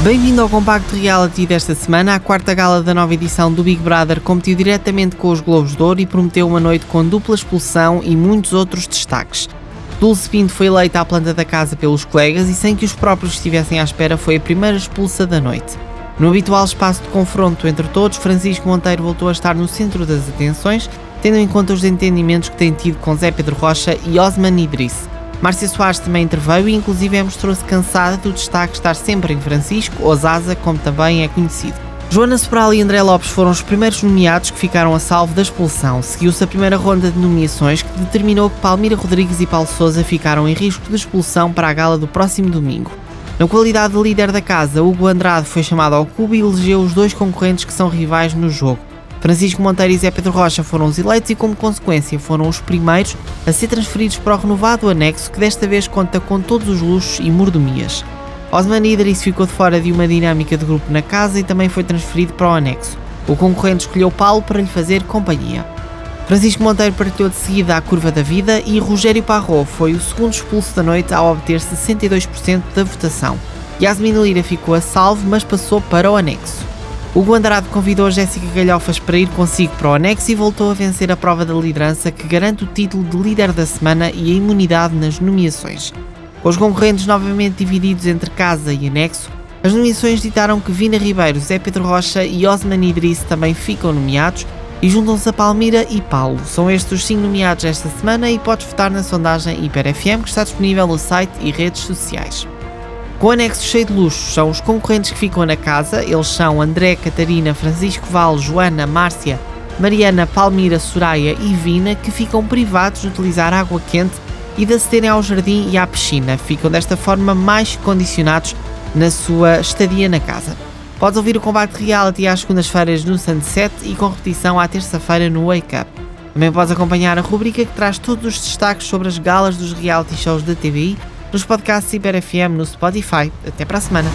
Bem-vindo ao Compacto Reality desta semana. A quarta gala da nova edição do Big Brother competiu diretamente com os Globos de Ouro e prometeu uma noite com dupla expulsão e muitos outros destaques. Dulce Pinto foi eleita à planta da casa pelos colegas e sem que os próprios estivessem à espera foi a primeira expulsa da noite. No habitual espaço de confronto entre todos, Francisco Monteiro voltou a estar no centro das atenções, tendo em conta os entendimentos que tem tido com Zé Pedro Rocha e Osman Idriss. Márcia Soares também interveio e inclusive mostrou-se cansada do destaque estar sempre em Francisco, ou Zaza, como também é conhecido. Joana Sobral e André Lopes foram os primeiros nomeados que ficaram a salvo da expulsão. Seguiu-se a primeira ronda de nomeações que determinou que Palmira Rodrigues e Paulo Souza ficaram em risco de expulsão para a gala do próximo domingo. Na qualidade de líder da casa, Hugo Andrade foi chamado ao cubo e elegeu os dois concorrentes que são rivais no jogo. Francisco Monteiro e Zé Pedro Rocha foram os eleitos e, como consequência, foram os primeiros a ser transferidos para o renovado anexo, que desta vez conta com todos os luxos e mordomias. Osman Idris ficou de fora de uma dinâmica de grupo na casa e também foi transferido para o anexo. O concorrente escolheu Paulo para lhe fazer companhia. Francisco Monteiro partilhou de seguida a curva da vida e Rogério Parro foi o segundo expulso da noite ao obter 62% da votação. Yasmin Lira ficou a salvo, mas passou para o anexo. Hugo Andrade convidou Jéssica Galhofas para ir consigo para o anexo e voltou a vencer a prova da liderança que garante o título de líder da semana e a imunidade nas nomeações. Com os concorrentes novamente divididos entre casa e anexo, as nomeações ditaram que Vina Ribeiro, Zé Pedro Rocha e Osman Idriss também ficam nomeados e juntam-se a Palmira e Paulo. São estes os cinco nomeados esta semana e podes votar na sondagem HiperFM que está disponível no site e redes sociais. Com anexo cheio de luxo, são os concorrentes que ficam na casa. Eles são André, Catarina, Francisco Val, Joana, Márcia, Mariana, Palmira, Soraya e Vina, que ficam privados de utilizar água quente e de acederem ao jardim e à piscina. Ficam desta forma mais condicionados na sua estadia na casa. Podes ouvir o combate reality às segundas-feiras no Sunset e com repetição à terça-feira no Wake Up. Também podes acompanhar a rubrica que traz todos os destaques sobre as galas dos reality shows da TVI nos podcasts Ciber FM no Spotify. Até para a semana.